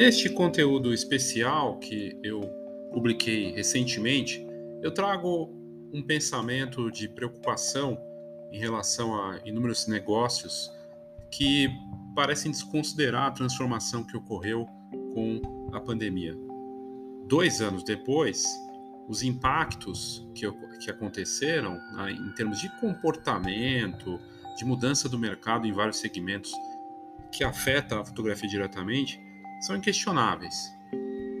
Neste conteúdo especial que eu publiquei recentemente, eu trago um pensamento de preocupação em relação a inúmeros negócios que parecem desconsiderar a transformação que ocorreu com a pandemia. Dois anos depois, os impactos que, que aconteceram né, em termos de comportamento, de mudança do mercado em vários segmentos que afeta a fotografia diretamente, são inquestionáveis.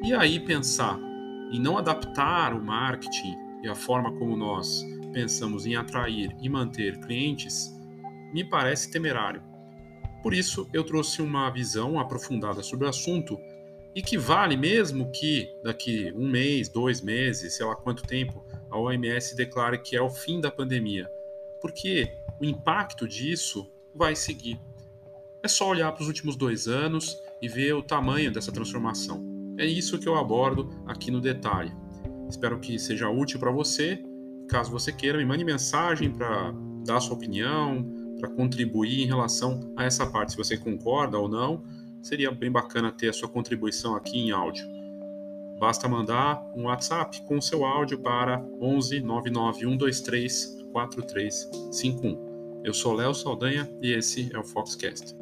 E aí pensar em não adaptar o marketing e a forma como nós pensamos em atrair e manter clientes me parece temerário. Por isso, eu trouxe uma visão aprofundada sobre o assunto e que vale mesmo que daqui um mês, dois meses, sei lá quanto tempo, a OMS declare que é o fim da pandemia, porque o impacto disso vai seguir. É só olhar para os últimos dois anos e ver o tamanho dessa transformação. É isso que eu abordo aqui no detalhe. Espero que seja útil para você. Caso você queira, me mande mensagem para dar a sua opinião, para contribuir em relação a essa parte. Se você concorda ou não, seria bem bacana ter a sua contribuição aqui em áudio. Basta mandar um WhatsApp com o seu áudio para 11 99123 4351. Eu sou Léo Saldanha e esse é o Foxcast.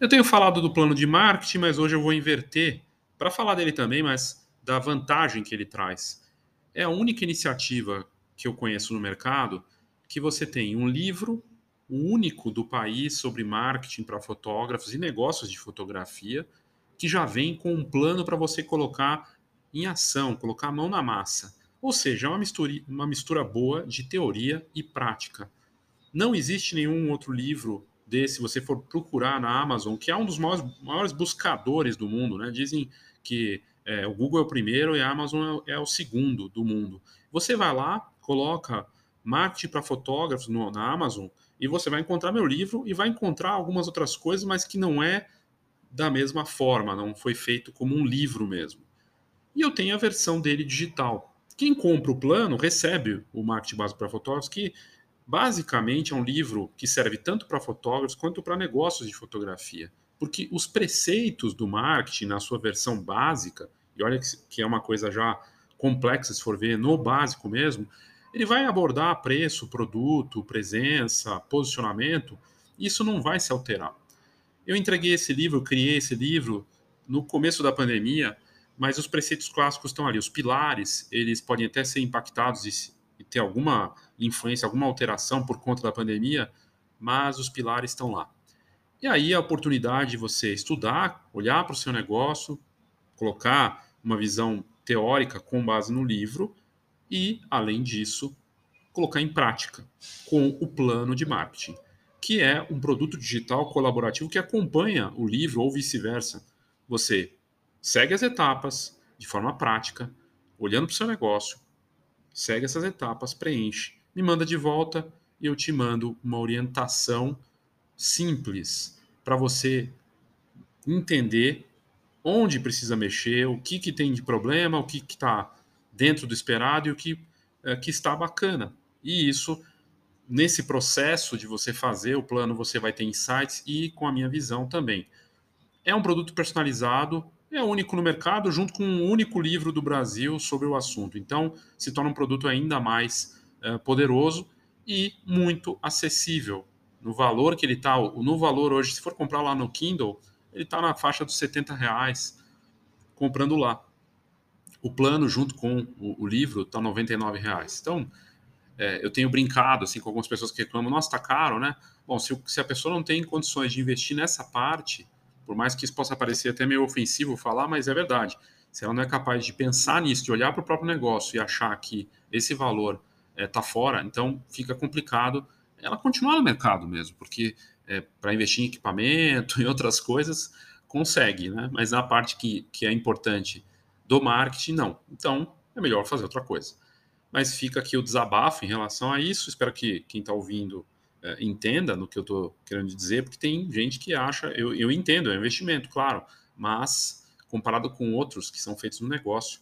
Eu tenho falado do plano de marketing, mas hoje eu vou inverter para falar dele também, mas da vantagem que ele traz. É a única iniciativa que eu conheço no mercado que você tem um livro único do país sobre marketing para fotógrafos e negócios de fotografia que já vem com um plano para você colocar em ação, colocar a mão na massa. Ou seja, é uma mistura, uma mistura boa de teoria e prática. Não existe nenhum outro livro desse, se você for procurar na Amazon, que é um dos maiores, maiores buscadores do mundo, né? Dizem que é, o Google é o primeiro e a Amazon é, é, o segundo do mundo. Você vai lá, coloca marketing para fotógrafos no, na Amazon e você vai encontrar meu livro e vai encontrar algumas outras coisas, mas que não é da mesma forma, não foi feito como um livro mesmo. E eu tenho a versão dele digital. Quem compra o plano recebe o marketing básico para fotógrafos, que basicamente é um livro que serve tanto para fotógrafos quanto para negócios de fotografia. Porque os preceitos do marketing na sua versão básica e olha que é uma coisa já complexa se for ver no básico mesmo, ele vai abordar preço, produto, presença, posicionamento, isso não vai se alterar. Eu entreguei esse livro, criei esse livro no começo da pandemia, mas os preceitos clássicos estão ali. Os pilares, eles podem até ser impactados e, e ter alguma influência, alguma alteração por conta da pandemia, mas os pilares estão lá. E aí a oportunidade de você estudar, olhar para o seu negócio, colocar uma visão teórica com base no livro e, além disso, colocar em prática com o plano de marketing, que é um produto digital colaborativo que acompanha o livro ou vice-versa. Você segue as etapas de forma prática, olhando para o seu negócio, segue essas etapas, preenche, me manda de volta e eu te mando uma orientação simples para você entender onde precisa mexer, o que, que tem de problema, o que está dentro do esperado e o que, é, que está bacana. E isso, nesse processo de você fazer o plano, você vai ter insights e com a minha visão também. É um produto personalizado, é único no mercado, junto com um único livro do Brasil sobre o assunto. Então, se torna um produto ainda mais é, poderoso e muito acessível. No valor que ele está, no valor hoje, se for comprar lá no Kindle, ele está na faixa dos 70 reais comprando lá. O plano junto com o, o livro está 99 reais. Então, é, eu tenho brincado assim com algumas pessoas que reclamam, nossa, está caro, né? Bom, se, se a pessoa não tem condições de investir nessa parte, por mais que isso possa parecer até meio ofensivo falar, mas é verdade. Se ela não é capaz de pensar nisso, de olhar para o próprio negócio e achar que esse valor está é, tá fora, então fica complicado ela continuar no mercado mesmo, porque é, para investir em equipamento e outras coisas, consegue, né? Mas na parte que, que é importante do marketing, não. Então, é melhor fazer outra coisa. Mas fica aqui o desabafo em relação a isso. Espero que quem está ouvindo é, entenda no que eu estou querendo dizer, porque tem gente que acha, eu, eu entendo, é um investimento, claro, mas comparado com outros que são feitos no negócio,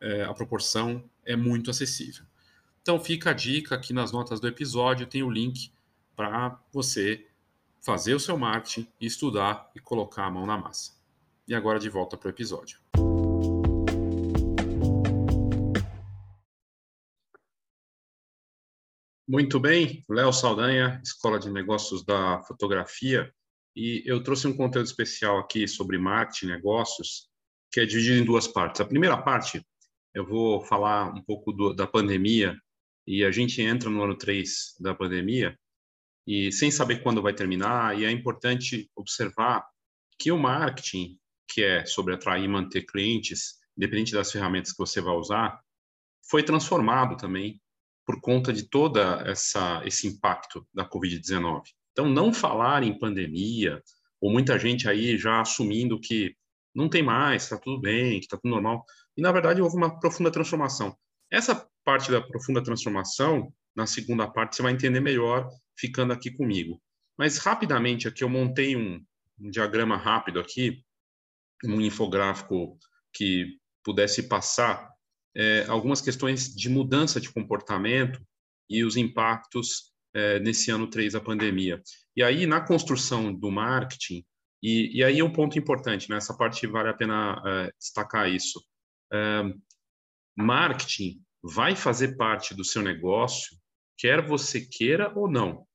é, a proporção é muito acessível. Então fica a dica aqui nas notas do episódio, tem o link para você fazer o seu marketing, estudar e colocar a mão na massa. E agora de volta para o episódio. Muito bem, Léo Saldanha, Escola de Negócios da Fotografia, e eu trouxe um conteúdo especial aqui sobre marketing, negócios, que é dividido em duas partes. A primeira parte, eu vou falar um pouco do, da pandemia, e a gente entra no ano 3 da pandemia, e sem saber quando vai terminar, e é importante observar que o marketing, que é sobre atrair e manter clientes, independente das ferramentas que você vai usar, foi transformado também por conta de toda essa esse impacto da COVID-19. Então, não falar em pandemia, ou muita gente aí já assumindo que não tem mais, está tudo bem, que está tudo normal, e na verdade houve uma profunda transformação. Essa parte da profunda transformação, na segunda parte, você vai entender melhor ficando aqui comigo. Mas rapidamente aqui eu montei um, um diagrama rápido aqui, um infográfico que pudesse passar é, algumas questões de mudança de comportamento e os impactos é, nesse ano 3 da pandemia. E aí, na construção do marketing, e, e aí é um ponto importante, nessa né? parte vale a pena é, destacar isso. É, marketing vai fazer parte do seu negócio, quer você queira ou não.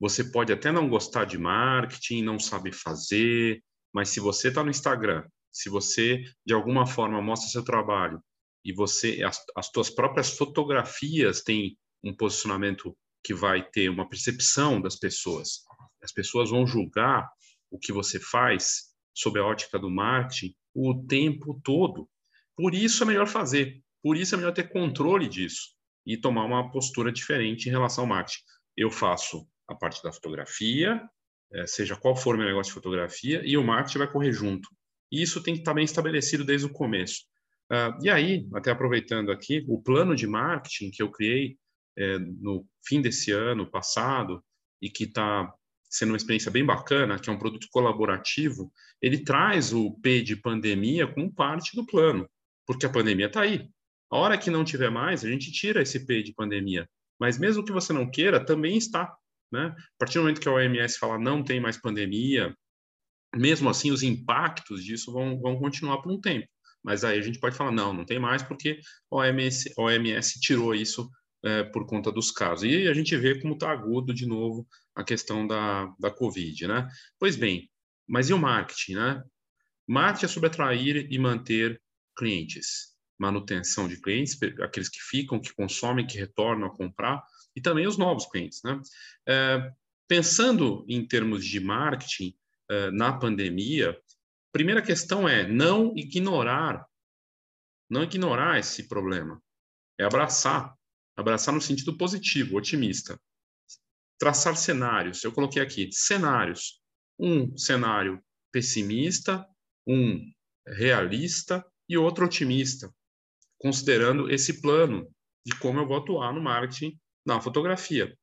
Você pode até não gostar de marketing, não sabe fazer, mas se você está no Instagram, se você de alguma forma mostra seu trabalho e você as, as tuas próprias fotografias têm um posicionamento que vai ter uma percepção das pessoas. As pessoas vão julgar o que você faz sob a ótica do marketing o tempo todo. Por isso é melhor fazer, por isso é melhor ter controle disso e tomar uma postura diferente em relação ao marketing. Eu faço a parte da fotografia, eh, seja qual for o meu negócio de fotografia, e o marketing vai correr junto. E isso tem que estar bem estabelecido desde o começo. Uh, e aí, até aproveitando aqui, o plano de marketing que eu criei é, no fim desse ano passado e que está sendo uma experiência bem bacana, que é um produto colaborativo, ele traz o P de pandemia como parte do plano, porque a pandemia está aí. A hora que não tiver mais, a gente tira esse P de pandemia. Mas mesmo que você não queira, também está. Né? A partir do momento que a OMS fala não tem mais pandemia, mesmo assim os impactos disso vão, vão continuar por um tempo. Mas aí a gente pode falar, não, não tem mais porque a OMS, OMS tirou isso é, por conta dos casos. E a gente vê como está agudo de novo a questão da, da Covid, né? Pois bem, mas e o marketing, né? Marketing é sobre atrair e manter clientes, manutenção de clientes, aqueles que ficam, que consomem, que retornam a comprar, e também os novos clientes, né? É, pensando em termos de marketing é, na pandemia, primeira questão é não ignorar, não ignorar esse problema, é abraçar, abraçar no sentido positivo, otimista. Traçar cenários, eu coloquei aqui cenários, um cenário pessimista, um realista e outro otimista, considerando esse plano de como eu vou atuar no marketing na fotografia.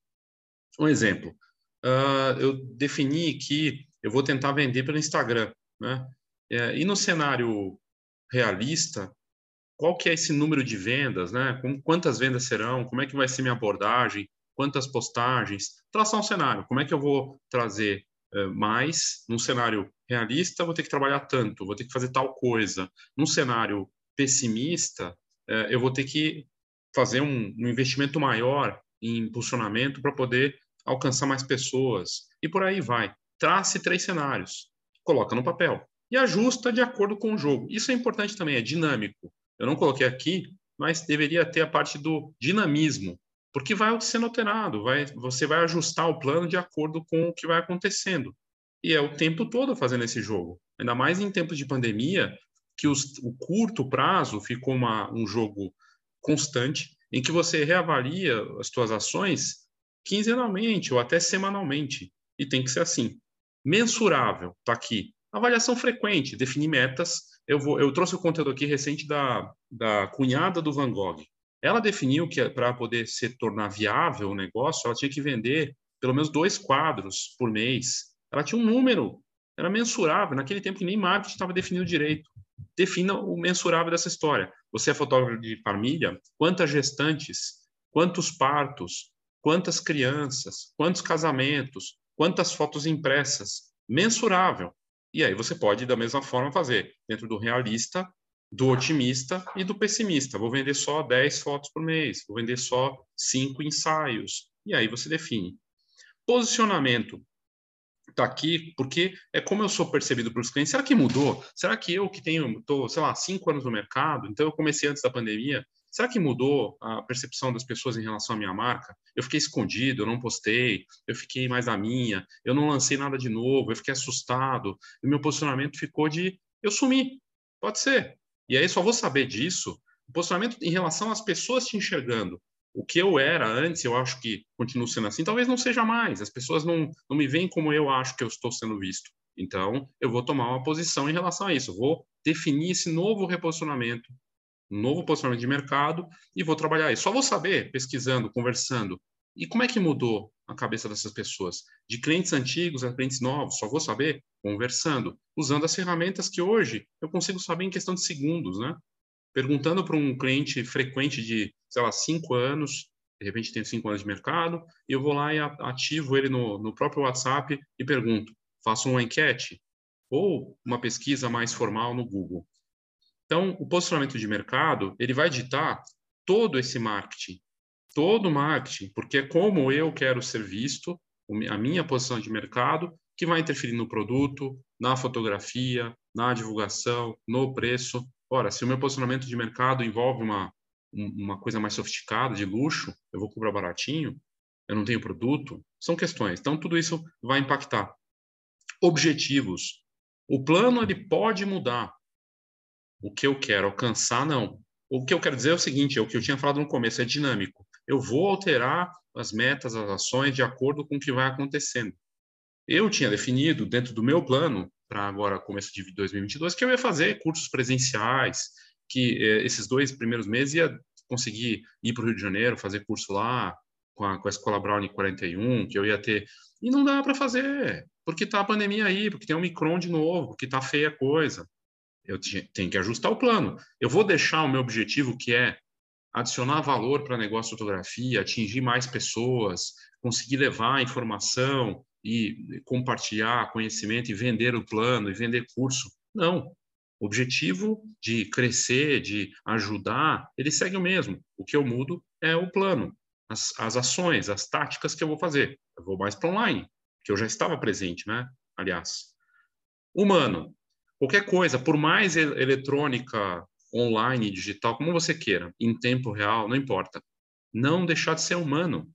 Um exemplo, uh, eu defini que eu vou tentar vender pelo Instagram, né? É, e no cenário realista, qual que é esse número de vendas, né? Quantas vendas serão? Como é que vai ser minha abordagem? Quantas postagens? Traçar um cenário. Como é que eu vou trazer uh, mais num cenário realista? Vou ter que trabalhar tanto, vou ter que fazer tal coisa. Num cenário pessimista, uh, eu vou ter que fazer um, um investimento maior em impulsionamento para poder alcançar mais pessoas e por aí vai. Trace três cenários, coloca no papel e ajusta de acordo com o jogo. Isso é importante também, é dinâmico. Eu não coloquei aqui, mas deveria ter a parte do dinamismo, porque vai sendo alterado, vai, você vai ajustar o plano de acordo com o que vai acontecendo. E é o tempo todo fazendo esse jogo. Ainda mais em tempos de pandemia, que os, o curto prazo ficou uma, um jogo constante, em que você reavalia as suas ações quinzenalmente ou até semanalmente. E tem que ser assim. Mensurável, está aqui. Avaliação frequente, definir metas. Eu, vou, eu trouxe o conteúdo aqui recente da, da cunhada do Van Gogh. Ela definiu que para poder se tornar viável o negócio, ela tinha que vender pelo menos dois quadros por mês. Ela tinha um número, era mensurável. Naquele tempo que nem marketing estava definido direito. Defina o mensurável dessa história. Você é fotógrafo de família? Quantas gestantes? Quantos partos? quantas crianças, quantos casamentos, quantas fotos impressas, mensurável. E aí você pode, da mesma forma, fazer dentro do realista, do otimista e do pessimista. Vou vender só 10 fotos por mês, vou vender só 5 ensaios. E aí você define. Posicionamento está aqui porque é como eu sou percebido pelos clientes. Será que mudou? Será que eu que tenho, tô, sei lá, cinco anos no mercado, então eu comecei antes da pandemia, será que mudou a percepção das pessoas em relação à minha marca? Eu fiquei escondido, eu não postei, eu fiquei mais na minha, eu não lancei nada de novo, eu fiquei assustado, e meu posicionamento ficou de eu sumi. Pode ser. E aí só vou saber disso, o posicionamento em relação às pessoas te enxergando o que eu era antes, eu acho que continuo sendo assim, talvez não seja mais. As pessoas não, não me veem como eu acho que eu estou sendo visto. Então, eu vou tomar uma posição em relação a isso. vou definir esse novo reposicionamento, novo posicionamento de mercado e vou trabalhar isso. Só vou saber, pesquisando, conversando. E como é que mudou a cabeça dessas pessoas? De clientes antigos a clientes novos, só vou saber conversando, usando as ferramentas que hoje eu consigo saber em questão de segundos, né? perguntando para um cliente frequente de, sei lá, cinco anos, de repente tem cinco anos de mercado, e eu vou lá e ativo ele no, no próprio WhatsApp e pergunto, faço uma enquete ou uma pesquisa mais formal no Google. Então, o posicionamento de mercado, ele vai ditar todo esse marketing, todo o marketing, porque é como eu quero ser visto, a minha posição de mercado, que vai interferir no produto, na fotografia, na divulgação, no preço, Ora, se o meu posicionamento de mercado envolve uma, uma coisa mais sofisticada, de luxo, eu vou cobrar baratinho, eu não tenho produto, são questões. Então, tudo isso vai impactar. Objetivos. O plano ele pode mudar. O que eu quero alcançar, não. O que eu quero dizer é o seguinte, é o que eu tinha falado no começo, é dinâmico. Eu vou alterar as metas, as ações de acordo com o que vai acontecendo. Eu tinha definido dentro do meu plano para agora começo de 2022 que eu ia fazer cursos presenciais, que eh, esses dois primeiros meses ia conseguir ir para o Rio de Janeiro, fazer curso lá com a, com a Escola Brown 41, que eu ia ter. E não dá para fazer, porque está a pandemia aí, porque tem o Micron de novo, porque está feia a coisa. Eu tenho que ajustar o plano. Eu vou deixar o meu objetivo, que é adicionar valor para negócio de fotografia, atingir mais pessoas, conseguir levar informação, e compartilhar conhecimento e vender o plano e vender curso. Não. O objetivo de crescer, de ajudar, ele segue o mesmo. O que eu mudo é o plano, as, as ações, as táticas que eu vou fazer. Eu vou mais para online, que eu já estava presente, né? Aliás. Humano. Qualquer coisa, por mais eletrônica, online, digital, como você queira, em tempo real, não importa. Não deixar de ser humano.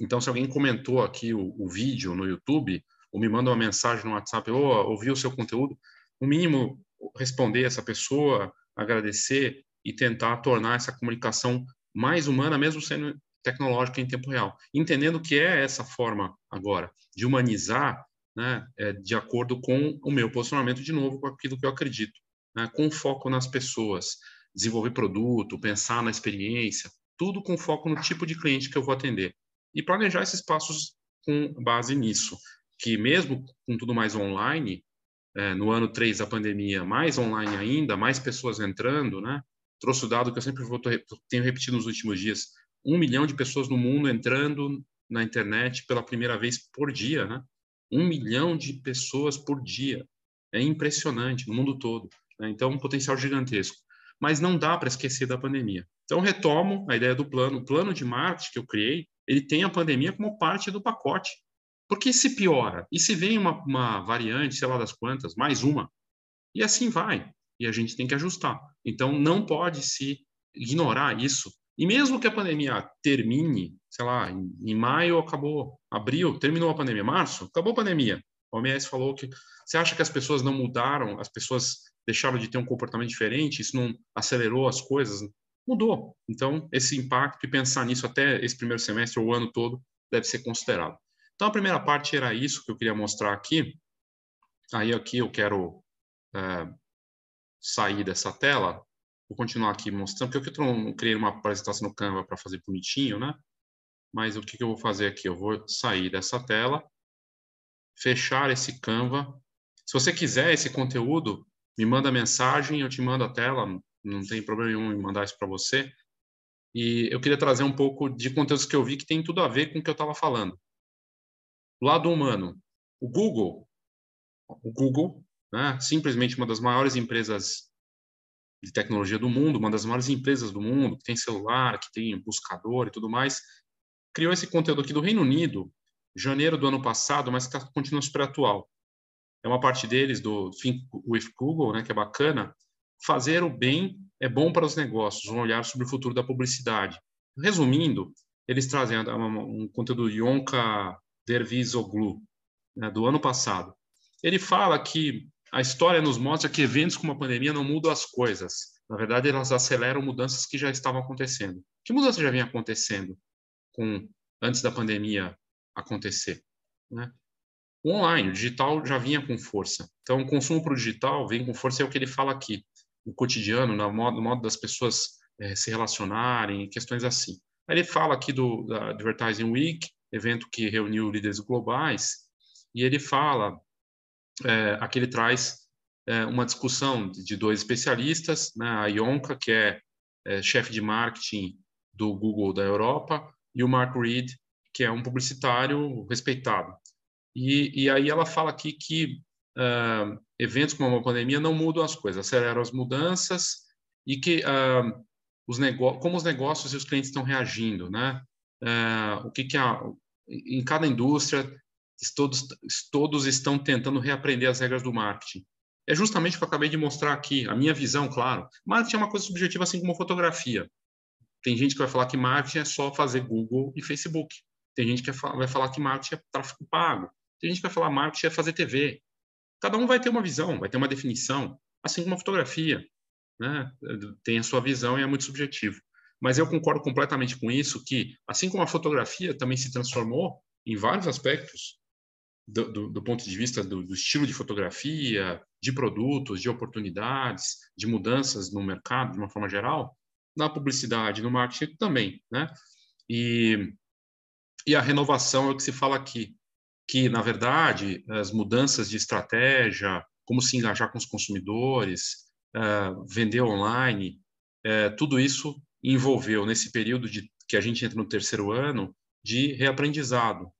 Então, se alguém comentou aqui o, o vídeo no YouTube, ou me manda uma mensagem no WhatsApp, ou oh, ouviu o seu conteúdo, no mínimo responder essa pessoa, agradecer e tentar tornar essa comunicação mais humana, mesmo sendo tecnológica em tempo real. Entendendo que é essa forma agora de humanizar, né, é, de acordo com o meu posicionamento, de novo, com aquilo que eu acredito, né, com foco nas pessoas, desenvolver produto, pensar na experiência, tudo com foco no tipo de cliente que eu vou atender e planejar esses passos com base nisso, que mesmo com tudo mais online, é, no ano 3 da pandemia, mais online ainda, mais pessoas entrando, né? Trouxe o dado que eu sempre vou, tenho repetido nos últimos dias, um milhão de pessoas no mundo entrando na internet pela primeira vez por dia, né? Um milhão de pessoas por dia. É impressionante no mundo todo. Né? Então, um potencial gigantesco. Mas não dá para esquecer da pandemia. Então, retomo a ideia do plano. O plano de marketing que eu criei ele tem a pandemia como parte do pacote. Porque se piora, e se vem uma, uma variante, sei lá das quantas, mais uma, e assim vai. E a gente tem que ajustar. Então, não pode se ignorar isso. E mesmo que a pandemia termine, sei lá, em, em maio acabou, abril, terminou a pandemia, março, acabou a pandemia. O OMS falou que você acha que as pessoas não mudaram, as pessoas deixaram de ter um comportamento diferente, isso não acelerou as coisas? mudou. Então, esse impacto e pensar nisso até esse primeiro semestre ou o ano todo deve ser considerado. Então, a primeira parte era isso que eu queria mostrar aqui. Aí, aqui eu quero é, sair dessa tela. Vou continuar aqui mostrando, porque eu não criei uma apresentação no Canva para fazer bonitinho, né? Mas o que, que eu vou fazer aqui? Eu vou sair dessa tela, fechar esse Canva. Se você quiser esse conteúdo, me manda mensagem, eu te mando a tela, não tem problema nenhum em mandar isso para você. E eu queria trazer um pouco de conteúdos que eu vi que tem tudo a ver com o que eu estava falando. Lado humano. O Google, o Google, né, simplesmente uma das maiores empresas de tecnologia do mundo, uma das maiores empresas do mundo, que tem celular, que tem buscador e tudo mais, criou esse conteúdo aqui do Reino Unido, janeiro do ano passado, mas que continua super atual. É uma parte deles do Think with Google, né, que é bacana. Fazer o bem é bom para os negócios, um olhar sobre o futuro da publicidade. Resumindo, eles trazem um conteúdo Yonka Dervizoglu, né, do ano passado. Ele fala que a história nos mostra que eventos como a pandemia não mudam as coisas. Na verdade, elas aceleram mudanças que já estavam acontecendo. Que mudança já vinha acontecendo com antes da pandemia acontecer? Né? O online, o digital já vinha com força. Então, o consumo para o digital vem com força, é o que ele fala aqui, no cotidiano, no modo, no modo das pessoas é, se relacionarem, questões assim. Aí ele fala aqui do Advertising Week, evento que reuniu líderes globais, e ele fala é, aqui ele traz é, uma discussão de dois especialistas, né, a Ionka, que é, é chefe de marketing do Google da Europa, e o Mark Reed, que é um publicitário respeitado. E, e aí ela fala aqui que uh, eventos como uma pandemia não mudam as coisas, aceleram as mudanças e que uh, os como os negócios e os clientes estão reagindo, né? Uh, o que, que a, em cada indústria todos, todos estão tentando reaprender as regras do marketing. É justamente o que eu acabei de mostrar aqui, a minha visão, claro. Marketing é uma coisa subjetiva, assim como fotografia. Tem gente que vai falar que marketing é só fazer Google e Facebook. Tem gente que vai falar que marketing é tráfego pago. Tem gente que vai falar que marketing é fazer TV. Cada um vai ter uma visão, vai ter uma definição, assim como a fotografia. Né? Tem a sua visão e é muito subjetivo. Mas eu concordo completamente com isso, que assim como a fotografia também se transformou em vários aspectos, do, do, do, ponto de vista do, do, estilo de fotografia, de produtos, de oportunidades, de mudanças no mercado, de uma forma geral, na publicidade, no marketing também, né? E, e a renovação é o que se fala aqui, que, na verdade, as mudanças de estratégia, como se engajar com os consumidores, uh, vender online, uh, tudo isso envolveu, nesse período de, que a gente entra no terceiro ano, de reaprendizado,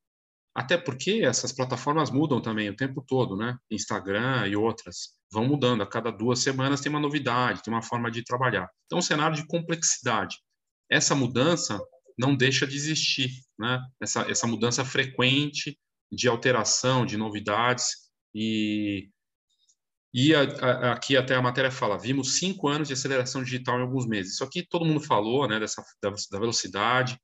até porque essas plataformas mudam também o tempo todo, né? Instagram e outras vão mudando. A cada duas semanas tem uma novidade, tem uma forma de trabalhar. Então, um cenário de complexidade. Essa mudança não deixa de existir, né? Essa, essa mudança frequente de alteração, de novidades e e a, a, aqui até a matéria fala, vimos cinco anos de aceleração digital em alguns meses. Isso aqui todo mundo falou, né? Dessa da, da velocidade,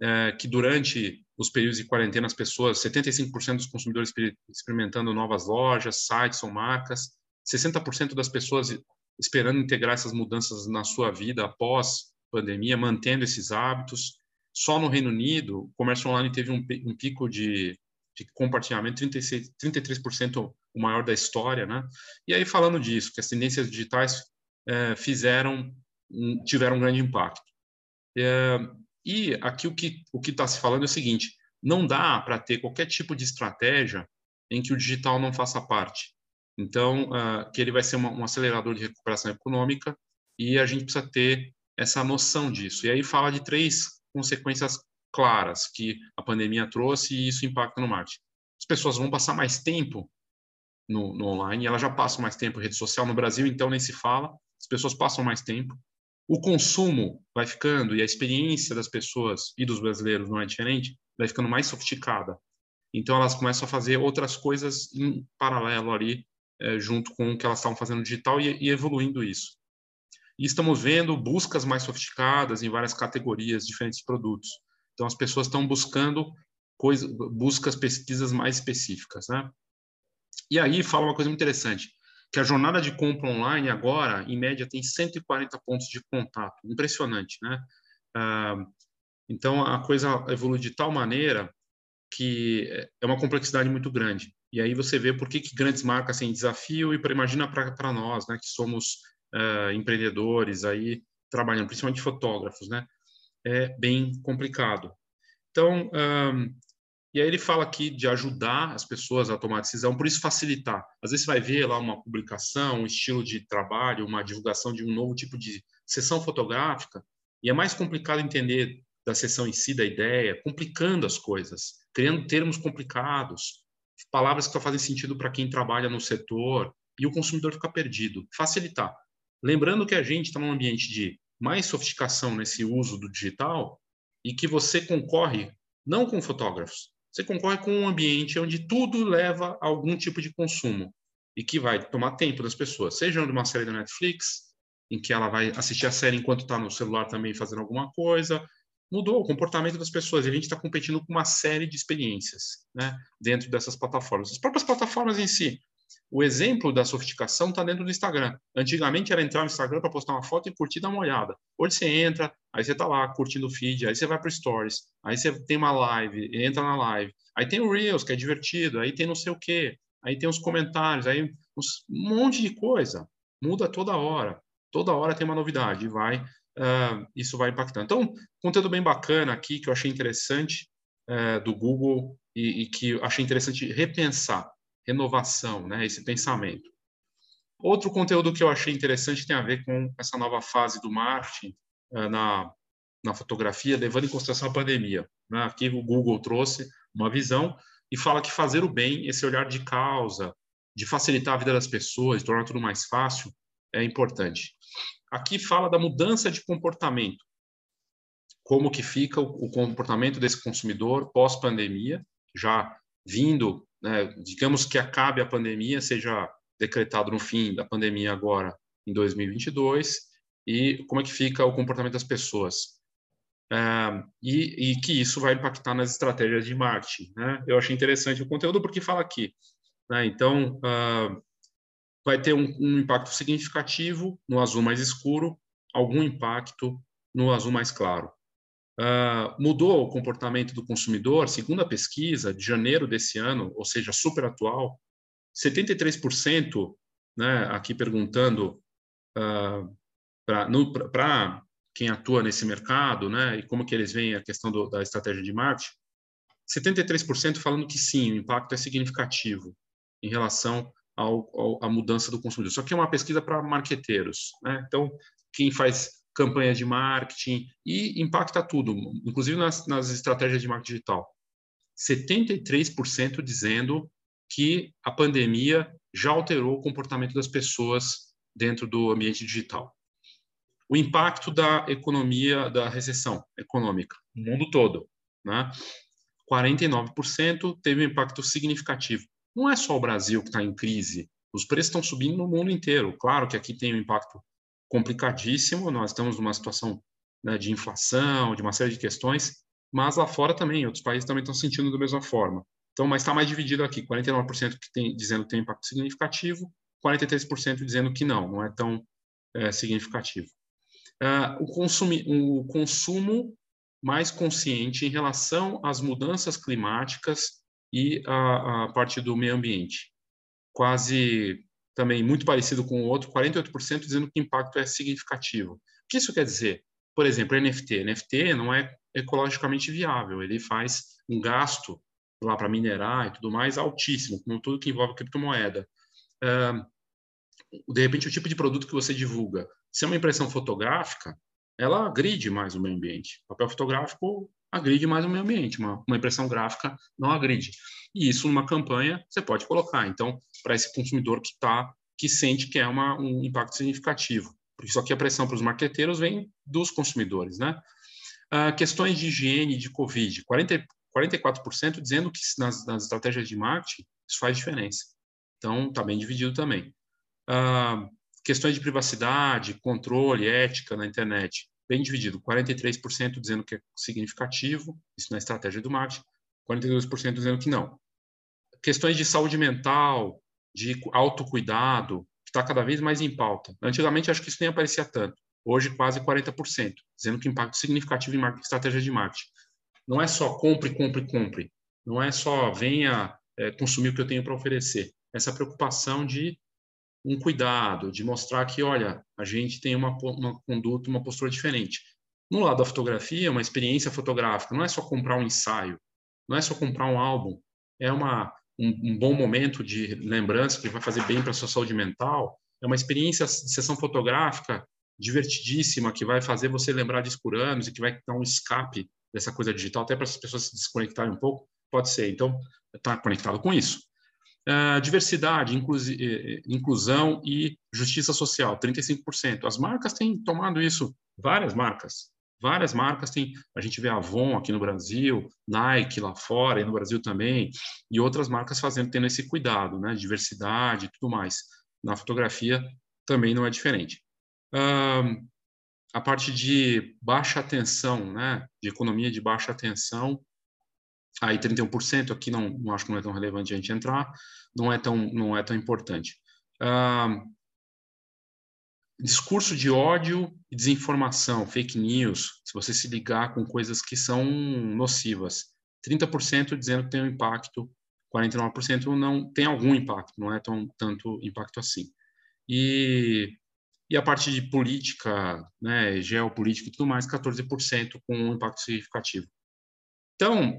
é, que durante os períodos de quarentena as pessoas, 75% dos consumidores experimentando novas lojas, sites ou marcas, 60% das pessoas esperando integrar essas mudanças na sua vida após pandemia, mantendo esses hábitos. Só no Reino Unido, o comércio online teve um, um pico de, de compartilhamento 36, 33% o maior da história, né? E aí falando disso, que as tendências digitais é, fizeram, tiveram um grande impacto. É, e aqui o que o está se falando é o seguinte: não dá para ter qualquer tipo de estratégia em que o digital não faça parte. Então, uh, que ele vai ser uma, um acelerador de recuperação econômica e a gente precisa ter essa noção disso. E aí fala de três consequências claras que a pandemia trouxe e isso impacta no marketing. As pessoas vão passar mais tempo no, no online, elas já passam mais tempo em rede social no Brasil, então nem se fala. As pessoas passam mais tempo o consumo vai ficando e a experiência das pessoas e dos brasileiros não é diferente, vai ficando mais sofisticada. Então elas começam a fazer outras coisas em paralelo ali, é, junto com o que elas estavam fazendo digital e, e evoluindo isso. E estamos vendo buscas mais sofisticadas em várias categorias, diferentes produtos. Então as pessoas estão buscando coisa, buscas, pesquisas mais específicas, né? E aí fala uma coisa muito interessante que a jornada de compra online agora, em média, tem 140 pontos de contato. Impressionante, né? Ah, então, a coisa evolui de tal maneira que é uma complexidade muito grande. E aí você vê por que, que grandes marcas têm desafio e para imagina para nós, né, que somos uh, empreendedores aí trabalhando, principalmente fotógrafos, né, é bem complicado. Então, um, e aí ele fala aqui de ajudar as pessoas a tomar decisão, por isso facilitar. Às vezes você vai ver lá uma publicação, um estilo de trabalho, uma divulgação de um novo tipo de sessão fotográfica, E é mais complicado entender da sessão em si, da ideia, complicando as coisas, criando termos complicados, palavras que só fazem sentido para quem trabalha no setor, e o consumidor fica perdido. Facilitar. Lembrando que a gente está num ambiente de mais sofisticação nesse uso do digital e que você concorre não com fotógrafos, você concorre com um ambiente onde tudo leva a algum tipo de consumo e que vai tomar tempo das pessoas, seja numa série da Netflix, em que ela vai assistir a série enquanto está no celular também fazendo alguma coisa. Mudou o comportamento das pessoas. E a gente está competindo com uma série de experiências né, dentro dessas plataformas. As próprias plataformas em si. O exemplo da sofisticação está dentro do Instagram. Antigamente era entrar no Instagram para postar uma foto e curtir, dar uma olhada. Hoje você entra, aí você está lá curtindo o feed, aí você vai para Stories, aí você tem uma live, entra na live. Aí tem o Reels, que é divertido, aí tem não sei o quê, aí tem os comentários, aí um monte de coisa. Muda toda hora. Toda hora tem uma novidade, vai, uh, isso vai impactando. Então, conteúdo bem bacana aqui que eu achei interessante uh, do Google e, e que achei interessante repensar renovação, né, esse pensamento. Outro conteúdo que eu achei interessante tem a ver com essa nova fase do marketing uh, na, na fotografia, levando em consideração a pandemia. Né? Aqui o Google trouxe uma visão e fala que fazer o bem, esse olhar de causa, de facilitar a vida das pessoas, tornar tudo mais fácil, é importante. Aqui fala da mudança de comportamento. Como que fica o comportamento desse consumidor pós-pandemia, já vindo né, digamos que acabe a pandemia, seja decretado no fim da pandemia agora em 2022, e como é que fica o comportamento das pessoas. Uh, e, e, que isso vai impactar nas estratégias de marketing. Né? Eu achei interessante o conteúdo porque fala aqui. Né? Então, uh, vai ter um, um, impacto significativo no azul mais escuro, algum impacto no azul mais claro. Uh, mudou o comportamento do consumidor, segundo a pesquisa de janeiro desse ano, ou seja, super atual, 73%, né, aqui perguntando uh, para quem atua nesse mercado, né, e como que eles veem a questão do, da estratégia de marketing, 73% falando que sim, o impacto é significativo em relação à mudança do consumidor. Só que é uma pesquisa para marqueteiros, né? Então, quem faz campanha de marketing e impacta tudo, inclusive nas, nas estratégias de marketing digital. 73% dizendo que a pandemia já alterou o comportamento das pessoas dentro do ambiente digital. O impacto da economia, da recessão econômica no mundo todo, né? 49% teve um impacto significativo. Não é só o Brasil que está em crise, os preços estão subindo no mundo inteiro. Claro que aqui tem um impacto complicadíssimo. Nós estamos numa situação né, de inflação, de uma série de questões, mas lá fora também, outros países também estão sentindo da mesma forma. Então, mas está mais dividido aqui, 49% que tem, dizendo que tem impacto significativo, 43% dizendo que não, não é tão é, significativo. Uh, o, consumi, o consumo mais consciente em relação às mudanças climáticas e a, a parte do meio ambiente. Quase também muito parecido com o outro, 48% dizendo que o impacto é significativo. O que isso quer dizer? Por exemplo, NFT. NFT não é ecologicamente viável, ele faz um gasto lá para minerar e tudo mais altíssimo, como tudo que envolve criptomoeda. de repente, o tipo de produto que você divulga, se é uma impressão fotográfica, ela agride mais o meio ambiente. Papel fotográfico agride mais o meio ambiente, uma, uma impressão gráfica não agride. E isso numa campanha você pode colocar. Então, para esse consumidor que tá, que sente que é uma, um impacto significativo. Porque só que a pressão para os marqueteiros vem dos consumidores, né? Uh, questões de higiene de Covid, 40, 44% dizendo que nas, nas, estratégias de marketing isso faz diferença. Então, está bem dividido também. Uh, questões de privacidade, controle, ética na internet, bem dividido. 43% dizendo que é significativo, isso na estratégia do marketing, 42% dizendo que não. Questões de saúde mental, de autocuidado, que está cada vez mais em pauta. Antigamente, acho que isso nem aparecia tanto. Hoje, quase 40%, dizendo que impacto significativo em estratégia de marketing. Não é só compre, compre, compre. Não é só venha é, consumir o que eu tenho para oferecer. Essa preocupação de um cuidado, de mostrar que, olha, a gente tem uma, uma conduta, uma postura diferente. No lado da fotografia, uma experiência fotográfica, não é só comprar um ensaio, não é só comprar um álbum, é uma, um, um bom momento de lembrança que vai fazer bem para a sua saúde mental, é uma experiência de sessão fotográfica divertidíssima que vai fazer você lembrar disso por anos e que vai dar um escape dessa coisa digital, até para as pessoas se desconectarem um pouco, pode ser. Então, está conectado com isso. Uh, diversidade, eh, eh, inclusão e justiça social, 35%. As marcas têm tomado isso, várias marcas, várias marcas têm, a gente vê Avon aqui no Brasil, Nike lá fora e no Brasil também, e outras marcas fazendo, tendo esse cuidado, né, diversidade e tudo mais. Na fotografia também não é diferente. Uh, a parte de baixa tensão, né, de economia de baixa tensão, aí 31% aqui não, não acho que não é tão relevante a gente entrar, não é tão não é tão importante. Uh, discurso de ódio e desinformação, fake news, se você se ligar com coisas que são nocivas, 30% dizendo que tem um impacto, 49% não tem algum impacto, não é tão tanto impacto assim. E e a parte de política, né, geopolítica e tudo mais, 14% com um impacto significativo. Então,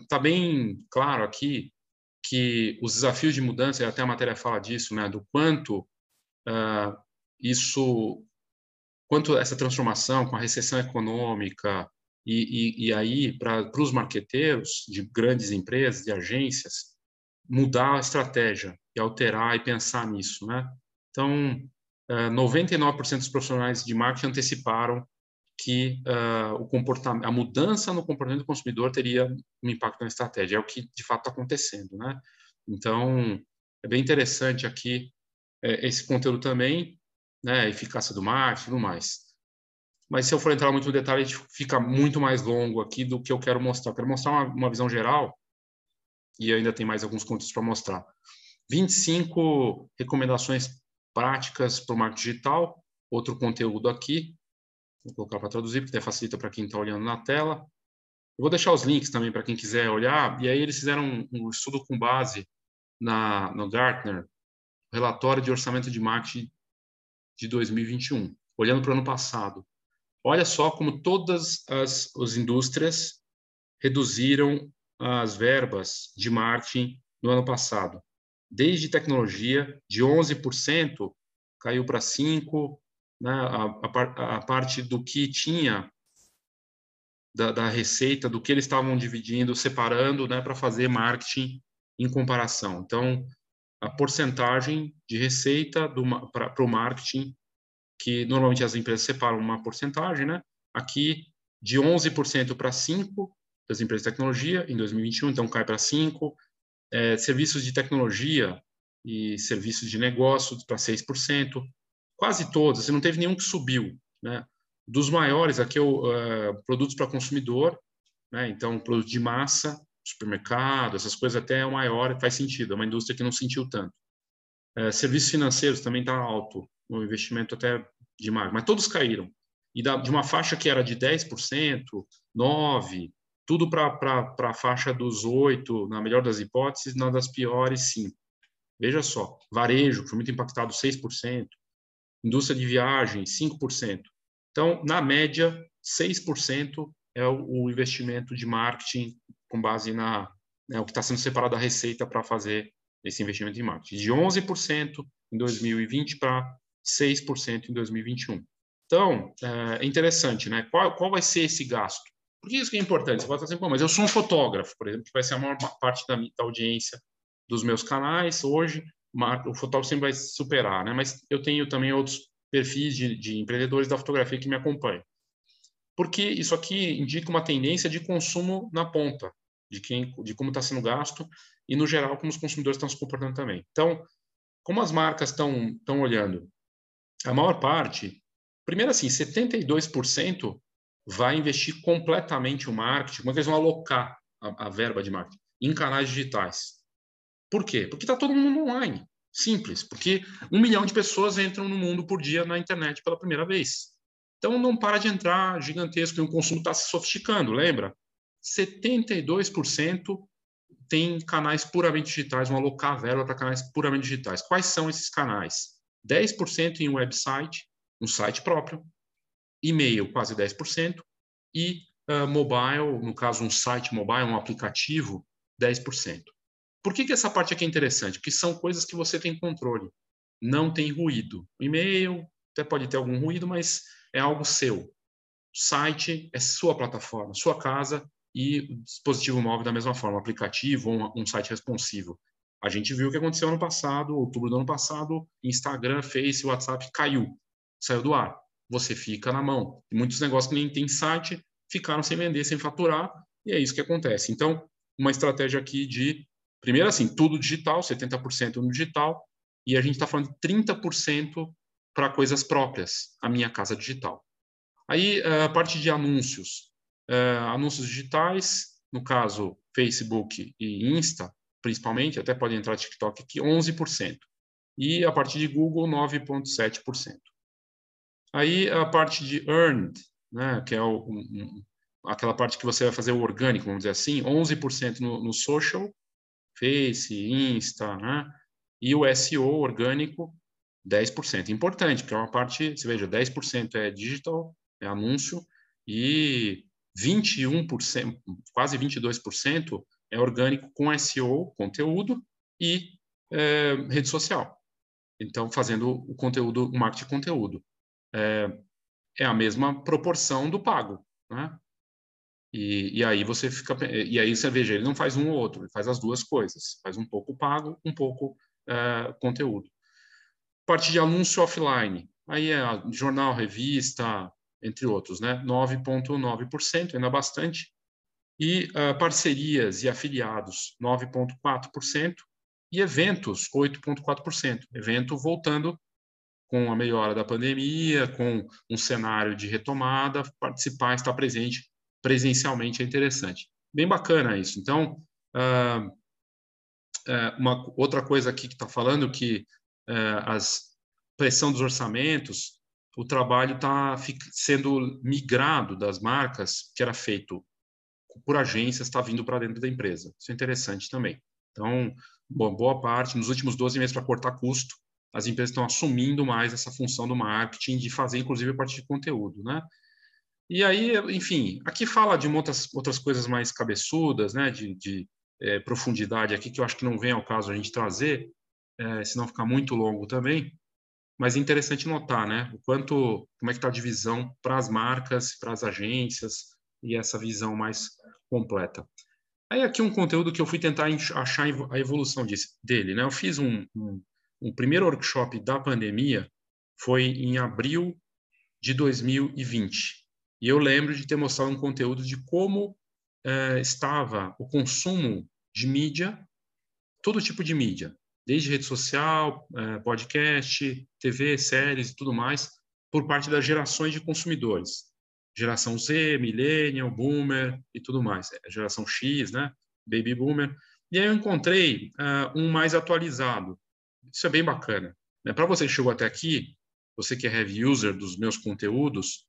está uh, bem claro aqui que os desafios de mudança, e até a matéria fala disso, né, do quanto uh, isso, quanto essa transformação com a recessão econômica e, e, e aí para os marqueteiros de grandes empresas, de agências, mudar a estratégia e alterar e pensar nisso, né? Então, 99% dos profissionais de marketing anteciparam que uh, o comportamento, a mudança no comportamento do consumidor teria um impacto na estratégia. É o que de fato está acontecendo, né? Então é bem interessante aqui é, esse conteúdo também, né? Eficácia do marketing, e tudo mais. Mas se eu for entrar muito no detalhe, fica muito mais longo aqui do que eu quero mostrar. Eu quero mostrar uma, uma visão geral e ainda tem mais alguns conteúdos para mostrar. 25 recomendações práticas para o marketing digital, outro conteúdo aqui, vou colocar para traduzir, porque facilita para quem está olhando na tela. Eu vou deixar os links também para quem quiser olhar, e aí eles fizeram um, um estudo com base na, no Gartner, relatório de orçamento de marketing de 2021, olhando para o ano passado. Olha só como todas as, as indústrias reduziram as verbas de marketing no ano passado desde tecnologia, de 11% caiu para 5%, né, a, a, a, parte do que tinha da, da, receita, do que eles estavam dividindo, separando né, para fazer marketing em comparação. Então, a porcentagem de receita para o marketing, que normalmente as empresas separam uma porcentagem, né? aqui de 11% para 5% das empresas de tecnologia em 2021, então cai para 5%, é, serviços de tecnologia e serviços de negócio para 6%, quase todos, assim, não teve nenhum que subiu. Né? Dos maiores, aqui, o uh, produtos para consumidor, né? então, produto de massa, supermercado, essas coisas até é maior, faz sentido, é uma indústria que não sentiu tanto. Uh, serviços financeiros também está alto, o investimento até de mais, mas todos caíram. E da, de uma faixa que era de 10%, 9%, tudo para a faixa dos 8, na melhor das hipóteses, na das piores, 5. Veja só, varejo, que foi muito impactado, 6%, indústria de viagem, 5%. Então, na média, 6% é o, investimento de marketing com base na né, o que está sendo separado da receita para fazer esse investimento em marketing. De 11% em 2020 para 6% em 2021. Então, é interessante, né? Qual, qual vai ser esse gasto? Por que isso que é importante? Você pode falar assim, mas eu sou um fotógrafo, por exemplo, que vai ser a maior parte da, da audiência dos meus canais. Hoje, o fotógrafo sempre vai superar, né? Mas eu tenho também outros perfis de, de empreendedores da fotografia que me acompanham. Porque isso aqui indica uma tendência de consumo na ponta, de, quem, de como está sendo gasto e, no geral, como os consumidores estão se comportando também. Então, como as marcas estão olhando? A maior parte, primeiro assim, 72% vai investir completamente o marketing, como é que eles vão alocar a, a verba de marketing? Em canais digitais. Por quê? Porque está todo mundo online. Simples. Porque um milhão de pessoas entram no mundo por dia na internet pela primeira vez. Então não para de entrar gigantesco e o consumo está se sofisticando, lembra? 72% tem canais puramente digitais, vão alocar verba para canais puramente digitais. Quais são esses canais? 10% em website, um site próprio, e-mail quase 10% e uh, mobile, no caso um site mobile, um aplicativo, 10%. Por que, que essa parte aqui é interessante? Porque são coisas que você tem controle. Não tem ruído. E-mail, até pode ter algum ruído, mas é algo seu. Site é sua plataforma, sua casa e o dispositivo móvel da mesma forma, aplicativo ou um, site responsivo. A gente viu o que aconteceu ano passado, outubro do ano passado, Instagram, Face, WhatsApp caiu, saiu do ar. Você fica na mão. muitos negócios que nem tem site ficaram sem vender, sem faturar, e é isso que acontece. Então, uma estratégia aqui de, primeiro assim, tudo digital, 70% no digital, e a gente está falando de 30% para coisas próprias, a minha casa digital. Aí, eh, a parte de anúncios. Eh, anúncios digitais, no caso, Facebook e Insta, principalmente, até pode entrar TikTok aqui, 11%. E a parte de Google, 9,7%. Aí, a parte de earned, né, que é o, um, aquela parte que você vai fazer o orgânico, vamos dizer assim, 11% no, no social, Face, Insta, né? E o SEO orgânico, 10%. Importante, porque é uma parte, você veja, 10% é digital, é anúncio, e 21%, quase 22% é orgânico com SEO, conteúdo, e é, rede social. Então, fazendo o conteúdo, o marketing de conteúdo. É, é a mesma proporção do pago, né? E, e, aí você fica e aí você veja ele não faz um ou outro ele faz as duas coisas faz um pouco pago um pouco é, conteúdo parte de anúncio offline aí é jornal revista entre outros né 9,9% ainda bastante e uh, parcerias e afiliados 9,4% e eventos 8,4% evento voltando com a melhora da pandemia com um cenário de retomada participar estar presente presencialmente é interessante. Bem bacana isso. Então, uh, uh, uma outra coisa aqui que está falando que uh, as pressão dos orçamentos, o trabalho está sendo migrado das marcas que era feito por agências, está vindo para dentro da empresa. Isso é interessante também. Então, boa parte, nos últimos 12 meses para cortar custo, as empresas estão assumindo mais essa função do marketing de fazer, inclusive, a parte de conteúdo, né? E aí, enfim, aqui fala de outras, outras coisas mais cabeçudas, né, de, de é, profundidade aqui, que eu acho que não vem ao caso a gente trazer, é, senão ficar muito longo também. Mas é interessante notar, né, o quanto, como é que está a divisão para as marcas, para as agências e essa visão mais completa. Aí aqui um conteúdo que eu fui tentar achar a evolução dele, né? Eu fiz um, um, um primeiro workshop da pandemia, foi em abril de 2020. E eu lembro de ter mostrado um conteúdo de como é, estava o consumo de mídia, todo tipo de mídia, desde rede social, é, podcast, TV, séries e tudo mais, por parte das gerações de consumidores. Geração Z, Millennial, Boomer e tudo mais. É, geração X, né? Baby Boomer. E aí eu encontrei uh, um mais atualizado. Isso é bem bacana. Né? Para você que chegou até aqui, você que é heavy user dos meus conteúdos,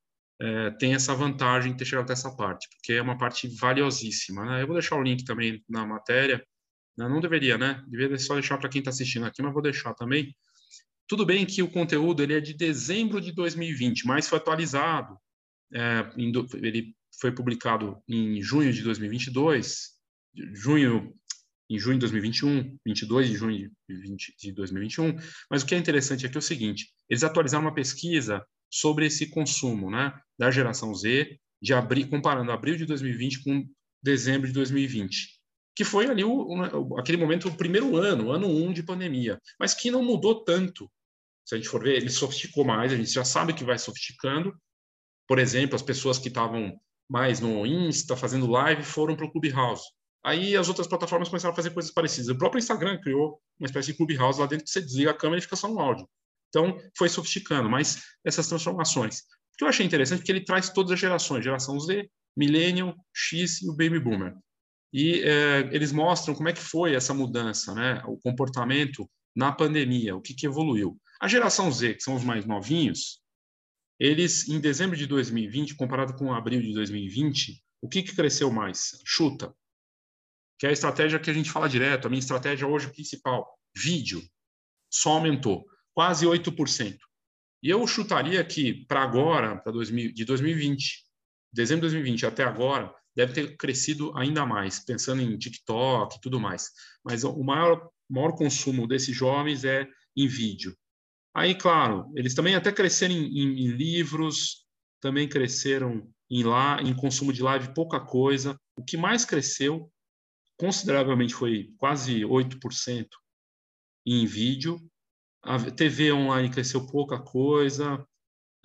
tem essa vantagem de ter chegado até essa parte, porque é uma parte valiosíssima. Né? Eu vou deixar o link também na matéria. Não, deveria, né? Deveria só deixar para quem está assistindo aqui, mas vou deixar também. Tudo bem que o conteúdo ele é de dezembro de 2020, mas foi atualizado. É, ele foi publicado em junho de 2022, junho em junho de 2021, 22 de junho de, 20, de 2021. Mas o que é interessante aqui é o seguinte: eles atualizaram uma pesquisa sobre esse consumo, né, da geração Z, de abril, comparando abril de 2020 com dezembro de 2020, que foi ali o, o, aquele momento, o primeiro ano, ano 1 um de pandemia, mas que não mudou tanto. Se a gente for ver, ele sofisticou mais, a gente já sabe que vai sofisticando. Por exemplo, as pessoas que estavam mais no Insta, fazendo live, foram para o Clubhouse. Aí as outras plataformas começaram a fazer coisas parecidas. O próprio Instagram criou uma espécie de Clubhouse lá dentro que você desliga a câmera e fica só um áudio. Então, foi sofisticando, mas essas transformações. O que eu achei interessante é que ele traz todas as gerações, geração Z, Millennium, X e o Baby Boomer. E é, eles mostram como é que foi essa mudança, né? o comportamento na pandemia, o que, que evoluiu. A geração Z, que são os mais novinhos, eles, em dezembro de 2020, comparado com abril de 2020, o que, que cresceu mais? Chuta. Que é a estratégia que a gente fala direto, a minha estratégia hoje principal, vídeo, só aumentou quase 8%. E eu chutaria que para agora, para de 2020, dezembro de 2020 até agora, deve ter crescido ainda mais, pensando em TikTok e tudo mais. Mas o maior, maior consumo desses jovens é em vídeo. Aí, claro, eles também até cresceram em, em, em livros, também cresceram em, lá, em consumo de live, pouca coisa. O que mais cresceu, consideravelmente, foi quase 8% em vídeo. A TV online cresceu pouca coisa.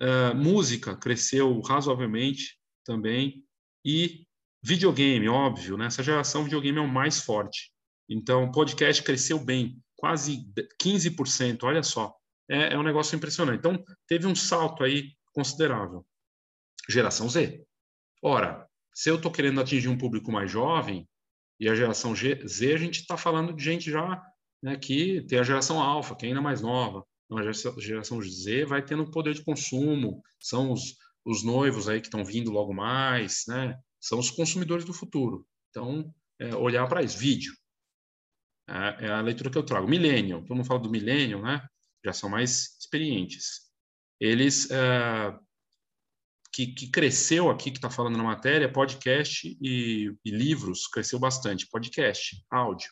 Uh, música cresceu razoavelmente também. E videogame, óbvio, né? Essa geração videogame é o mais forte. Então, podcast cresceu bem, quase 15%, olha só é, é um negócio impressionante. Então, teve um salto aí considerável. Geração Z. Ora, se eu estou querendo atingir um público mais jovem, e a geração G, Z, a gente está falando de gente já né, que tem a geração alfa, que é ainda mais nova. Então, a geração Z vai tendo poder de consumo, são os, os noivos aí que estão vindo logo mais, né? São os consumidores do futuro. Então, é, olhar para isso. Vídeo. É, é, a leitura que eu trago. Millennial. Todo mundo fala do millennial, né? já são mais experientes. Eles uh, que, que, cresceu aqui, que está falando na matéria, podcast e, e, livros cresceu bastante. Podcast, áudio,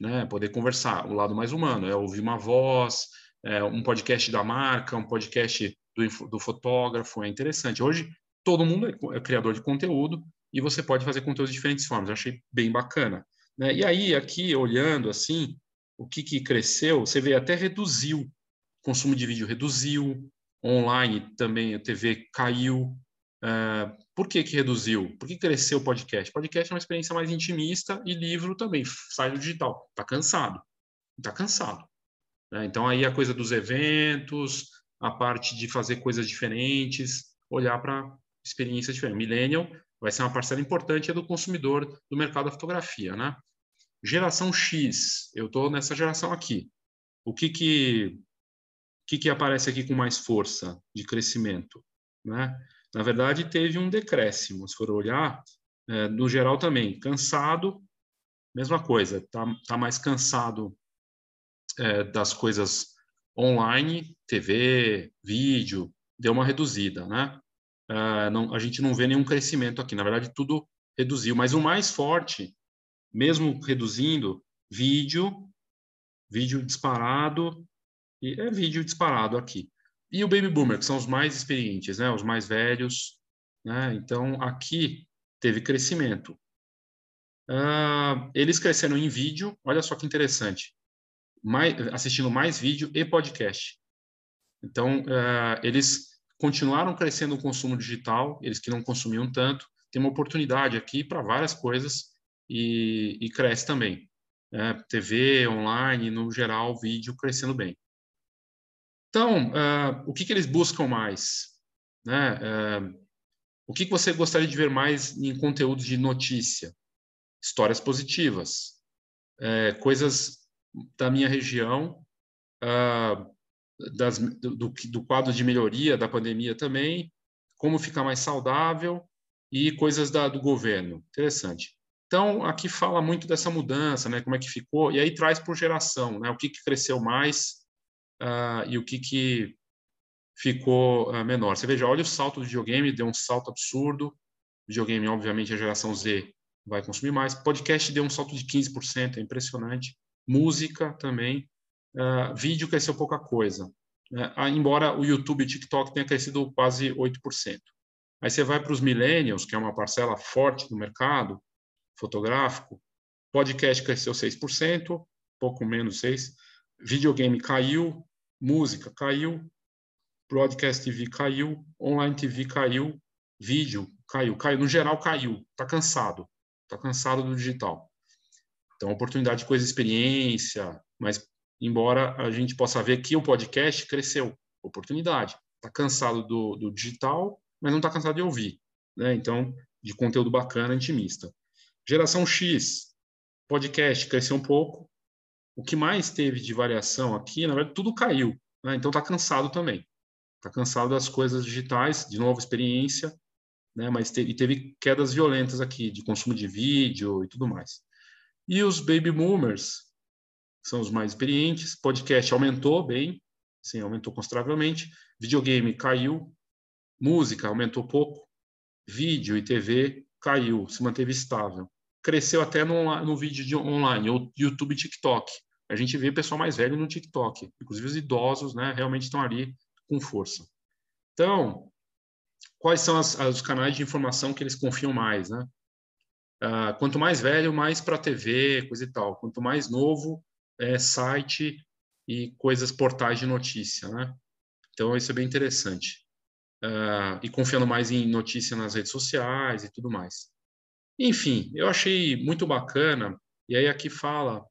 né? Poder conversar, o lado mais humano, é ouvir uma voz, é, um podcast da marca, um podcast do, do fotógrafo, é interessante. Hoje todo mundo é, é criador de conteúdo e você pode fazer conteúdo de diferentes formas. Eu achei bem bacana. Né? E aí, aqui, olhando assim, o que, que cresceu, você vê até reduziu consumo de vídeo reduziu, online também a TV caiu. Uh, por que, que reduziu? Por que cresceu o podcast? Podcast é uma experiência mais intimista e livro também, sai do digital. Está cansado. Está cansado. Né? Então, aí a coisa dos eventos, a parte de fazer coisas diferentes, olhar para experiências diferentes. Millennial vai ser uma parcela importante é do consumidor do mercado da fotografia. Né? Geração X, eu estou nessa geração aqui. O que, que que, que aparece aqui com mais força de crescimento? Né? Na verdade, teve um decréscimo, se for olhar, é, no geral também. Cansado, mesma coisa, está tá mais cansado é, das coisas online, TV, vídeo, deu uma reduzida, né? É, não, a gente não vê nenhum crescimento aqui, na verdade, tudo reduziu, mas o mais forte, mesmo reduzindo, vídeo, vídeo disparado, e é vídeo disparado aqui. E o Baby Boomer, que são os mais experientes, né? os mais velhos. Né? Então, aqui teve crescimento. Uh, eles cresceram em vídeo, olha só que interessante, mais, assistindo mais vídeo e podcast. Então, uh, eles continuaram crescendo o consumo digital, eles que não consumiam tanto, tem uma oportunidade aqui para várias coisas e, e cresce também. Né? TV, online, no geral, vídeo crescendo bem. Então, uh, o que, que, eles buscam mais? Né? Uh, o que, que, você gostaria de ver mais em conteúdo de notícia? Histórias positivas, uh, coisas da minha região, das, do, do, quadro de melhoria da pandemia também, como ficar mais saudável e coisas da, do governo. Interessante. Então, aqui fala muito dessa mudança, né? como é que ficou, e aí traz por geração, né? o que, que cresceu mais, uh, e o que, que ficou uh, menor. Você veja, olha o salto do videogame, deu um salto absurdo. Videogame, obviamente, a geração Z vai consumir mais. Podcast deu um salto de 15%, é impressionante. Música também. Uh, vídeo cresceu pouca coisa. Uh, embora o YouTube e TikTok tenha crescido quase 8%. Aí você vai para os millennials, que é uma parcela forte do mercado fotográfico. Podcast cresceu 6%, pouco menos 6%. Videogame caiu, música caiu, broadcast TV caiu, online TV caiu, vídeo caiu, caiu, no geral caiu, está cansado, está cansado do digital. Então, oportunidade de coisa experiência, mas embora a gente possa ver que o podcast cresceu, oportunidade. Está cansado do, do, digital, mas não está cansado de ouvir. Né? Então, de conteúdo bacana, intimista. Geração X, podcast cresceu um pouco, o que mais teve de variação aqui, na verdade, tudo caiu. Né? Então está cansado também. Está cansado das coisas digitais, de novo, experiência, né? mas teve, teve quedas violentas aqui, de consumo de vídeo e tudo mais. E os baby boomers, são os mais experientes, podcast aumentou bem, sim, aumentou consideravelmente, videogame caiu, música aumentou pouco, vídeo e TV caiu, se manteve estável. Cresceu até no, no vídeo de online, YouTube e TikTok a gente vê pessoal mais velho no TikTok. Inclusive os idosos, né, realmente estão ali com força. Então, quais são as, os canais de informação que eles confiam mais, né? Uh, quanto mais velho, mais para TV, coisa e tal. Quanto mais novo, é site e coisas, portais de notícia, né? Então, isso é bem interessante. Uh, e confiando mais em notícia nas redes sociais e tudo mais. Enfim, eu achei muito bacana. E aí aqui fala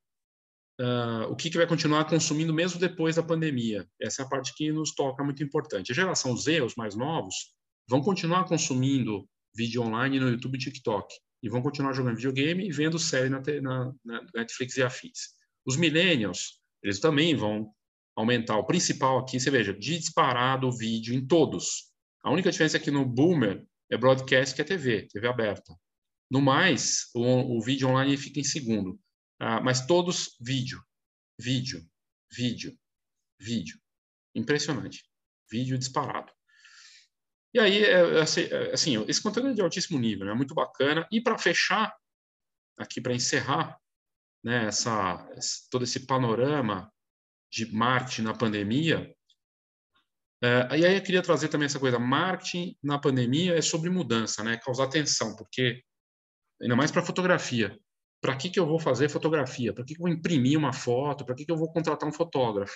uh, o que, que vai continuar consumindo mesmo depois da pandemia. Essa é a parte que nos toca muito importante. A geração Z, os mais novos, vão continuar consumindo vídeo online no YouTube e TikTok. E vão continuar jogando videogame e vendo série na, na, na Netflix e afins. Os millennials, eles também vão aumentar. O principal aqui, você veja, disparado o vídeo em todos. A única diferença é que no Boomer é broadcast que é TV, TV aberta. No mais, o, o vídeo online fica em segundo. Ah, mas todos vídeo, vídeo, vídeo, vídeo. Impressionante. Vídeo disparado. E aí, é, é, assim, assim, esse conteúdo é de altíssimo nível, é né? muito bacana. E para fechar, aqui para encerrar, né, essa, todo esse panorama de marketing na pandemia, é, e aí eu queria trazer também essa coisa, marketing na pandemia é sobre mudança, né, causar atenção, porque ainda mais para fotografia, para que, que eu vou fazer fotografia? Para que, que eu vou imprimir uma foto? Para que, que eu vou contratar um fotógrafo?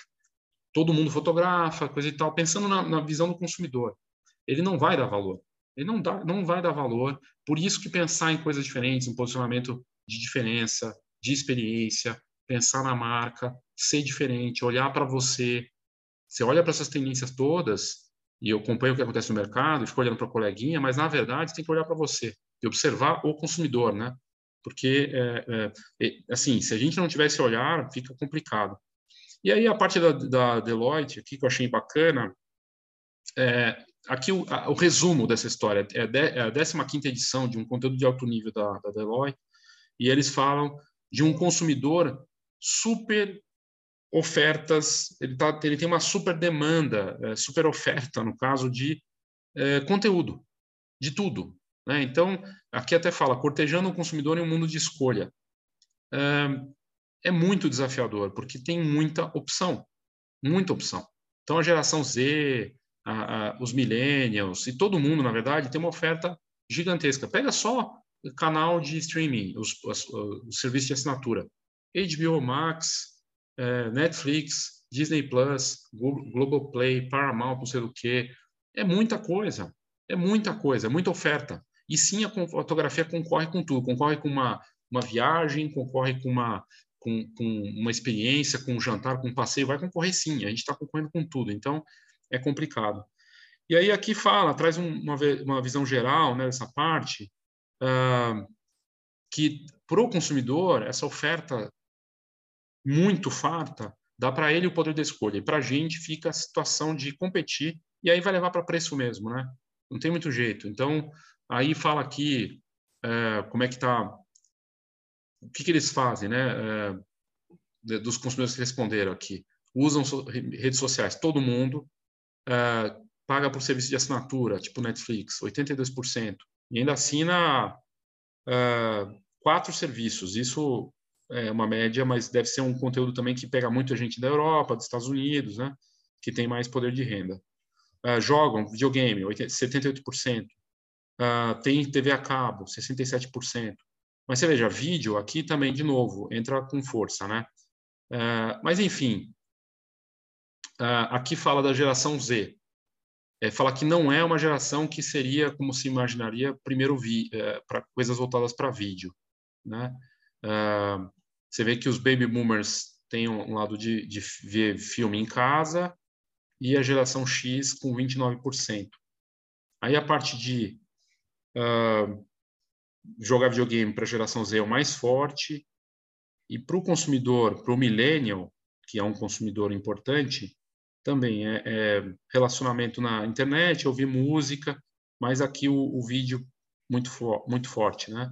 Todo mundo fotografa, coisa e tal, pensando na, na visão do consumidor. Ele não vai dar valor. Ele não, dá, não vai dar valor. Por isso que pensar em coisas diferentes, em posicionamento de diferença, de experiência, pensar na marca, ser diferente, olhar para você. Você olha para essas tendências todas, e eu acompanho o que acontece no mercado, fico olhando para a coleguinha, mas na verdade tem que olhar para você e observar o consumidor, né? porque, é, é, assim, se a gente não tivesse olhar, fica complicado. E aí a parte da, da Deloitte, aqui que eu achei bacana, é, aqui o, a, o, resumo dessa história é, de, é a 15 edição de um conteúdo de alto nível da, da Deloitte, e eles falam de um consumidor super ofertas, ele, tá, ele tem uma super demanda, é, super oferta, no caso de é, conteúdo, de tudo. Né? Então, aqui até fala, cortejando o consumidor em um mundo de escolha. É, é muito desafiador, porque tem muita opção, muita opção. Então, a geração Z, a, a, os millennials e todo mundo, na verdade, tem uma oferta gigantesca. Pega só canal de streaming, os, os, os serviços de assinatura. HBO Max, é, Netflix, Disney Plus, Globoplay, Paramount, não sei o que. É muita coisa, é muita coisa, é muita oferta. E sim, a fotografia concorre com tudo, concorre com uma, uma viagem, concorre com uma, com, com uma experiência, com um jantar, com um passeio, vai concorrer sim, a gente está concorrendo com tudo, então é complicado. E aí aqui fala, traz uma, uma visão geral né, dessa parte, uh, que para o consumidor, essa oferta muito farta, dá para ele o poder de escolha, e para a gente fica a situação de competir, e aí vai levar para preço mesmo, né? Não tem muito jeito. Então, Aí fala aqui é, como é que está, o que, que eles fazem, né? É, dos consumidores que responderam aqui. Usam so, redes sociais, todo mundo, é, paga por serviço de assinatura, tipo Netflix, 82%, e ainda assina é, quatro serviços. Isso é uma média, mas deve ser um conteúdo também que pega muita gente da Europa, dos Estados Unidos, né? Que tem mais poder de renda. Uh, jogam videogame, 78%. Uh, tem TV a cabo, 67%. Mas você veja, vídeo aqui também, de novo, entra com força, né? Uh, mas, enfim, uh, aqui fala da geração Z. É, fala que não é uma geração que seria, como se imaginaria, primeiro é, para coisas voltadas para vídeo. Né? você vê que os baby boomers têm um lado de, de ver filme em casa e a geração X com 29%. Aí a parte de uh, jogar videogame para a geração Z é o mais forte, e para o consumidor, para o millennial, que é um consumidor importante, também é, é, relacionamento na internet, ouvir música, mas aqui o, o vídeo muito, fo muito forte, né?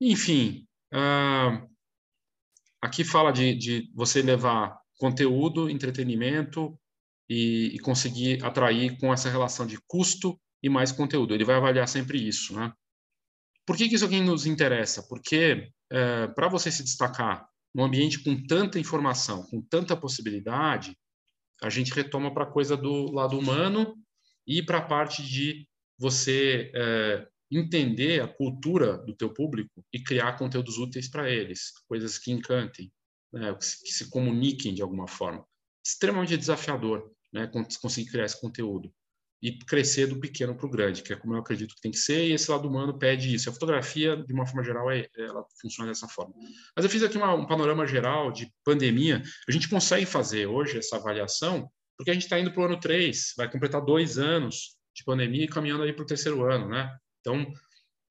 Enfim, uh, aqui fala de, de, você levar conteúdo, entretenimento e, e, conseguir atrair com essa relação de custo e mais conteúdo. Ele vai avaliar sempre isso, né? Por que, que isso aqui nos interessa? Porque é, para você se destacar num ambiente com tanta informação, com tanta possibilidade, a gente retoma para a coisa do lado humano e para a parte de você é, entender a cultura do teu público e criar conteúdos úteis para eles, coisas que encantem, né, que, se, que, se, comuniquem de alguma forma. Extremamente desafiador, né, conseguir criar esse conteúdo e crescer do pequeno para o grande, que é como eu acredito que tem que ser, e esse lado humano pede isso. A fotografia, de uma forma geral, é, ela funciona dessa forma. Mas eu fiz aqui uma, um panorama geral de pandemia. A gente consegue fazer hoje essa avaliação, porque a gente está indo para o ano 3, vai completar dois anos de pandemia e caminhando aí para o terceiro ano, né? Então,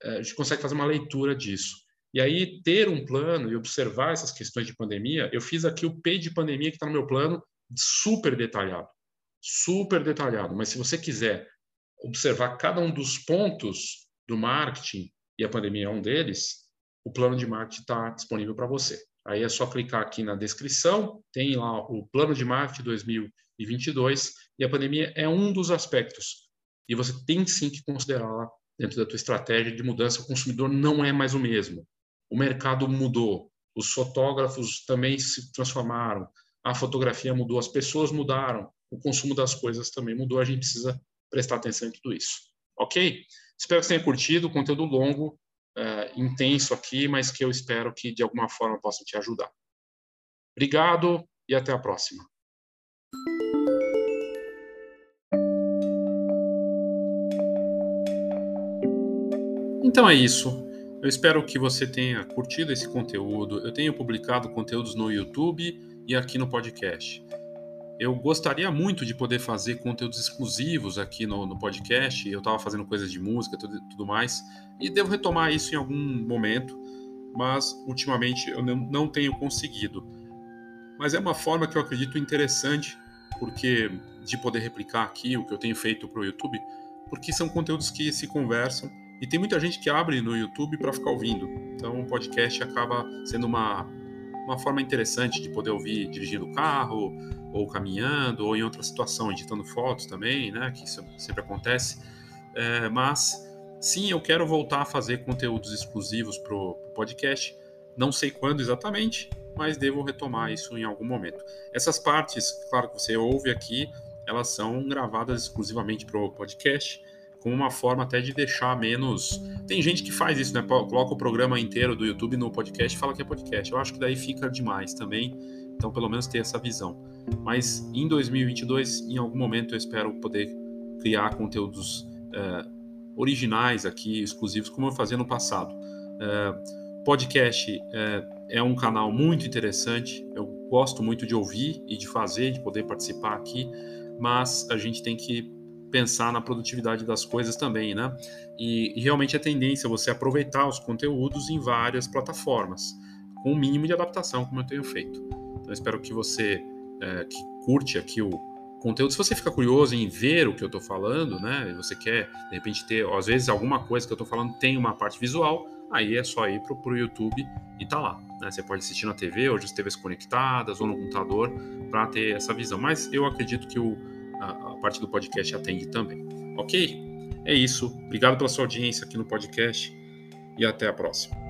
é, a gente consegue fazer uma leitura disso. E aí, ter um plano e observar essas questões de pandemia, eu fiz aqui o P de pandemia que está no meu plano, super detalhado super detalhado, mas se você quiser observar cada um dos pontos do marketing, e a pandemia é um deles, o plano de marketing está disponível para você. Aí é só clicar aqui na descrição, tem lá o plano de marketing 2022, e a pandemia é um dos aspectos. E você tem sim que considerá-la dentro da tua estratégia de mudança. O consumidor não é mais o mesmo. O mercado mudou, os fotógrafos também se transformaram, a fotografia mudou, as pessoas mudaram, o consumo das coisas também mudou, a gente precisa prestar atenção em tudo isso. Ok? Espero que você tenha curtido, conteúdo longo, uh, intenso aqui, mas que eu espero que de alguma forma possa te ajudar. Obrigado e até a próxima. Então é isso. Eu espero que você tenha curtido esse conteúdo. Eu tenho publicado conteúdos no YouTube e aqui no podcast. Eu gostaria muito de poder fazer conteúdos exclusivos aqui no, no podcast. Eu estava fazendo coisas de música, tudo, tudo, mais, e devo retomar isso em algum momento, mas ultimamente eu não, não tenho conseguido. Mas é uma forma que eu acredito interessante, porque de poder replicar aqui o que eu tenho feito para o YouTube, porque são conteúdos que se conversam e tem muita gente que abre no YouTube para ficar ouvindo. Então o podcast acaba sendo uma uma forma interessante de poder ouvir dirigindo o carro, ou caminhando, ou em outra situação, editando fotos também, né? Que isso sempre acontece. É, mas sim, eu quero voltar a fazer conteúdos exclusivos para o podcast. Não sei quando exatamente, mas devo retomar isso em algum momento. Essas partes, claro que você ouve aqui, elas são gravadas exclusivamente para o podcast como uma forma até de deixar menos. Tem gente que faz isso, né? Coloca o programa inteiro do YouTube no podcast e fala que é podcast. Eu acho que daí fica demais também. Então, pelo menos ter essa visão. Mas em 2022, em algum momento, eu espero poder criar conteúdos é, originais aqui, exclusivos, como eu fazia no passado. É, podcast é, é um canal muito interessante. Eu gosto muito de ouvir e de fazer, de poder participar aqui, mas a gente tem que pensar na produtividade das coisas também, né? E, e realmente a tendência é você aproveitar os conteúdos em várias plataformas, com o um mínimo de adaptação, como eu tenho feito. Então, espero que você é, que curte aqui o conteúdo, se você fica curioso em ver o que eu estou falando, né? E você quer, de repente, ter, às vezes, alguma coisa que eu estou falando tem uma parte visual, aí é só ir para o YouTube e tá lá. Né? Você pode assistir na TV, hoje as TVs conectadas ou no computador, para ter essa visão. Mas eu acredito que o a, a parte do podcast atende também. Ok? É isso. Obrigado pela sua audiência aqui no podcast e até a próxima.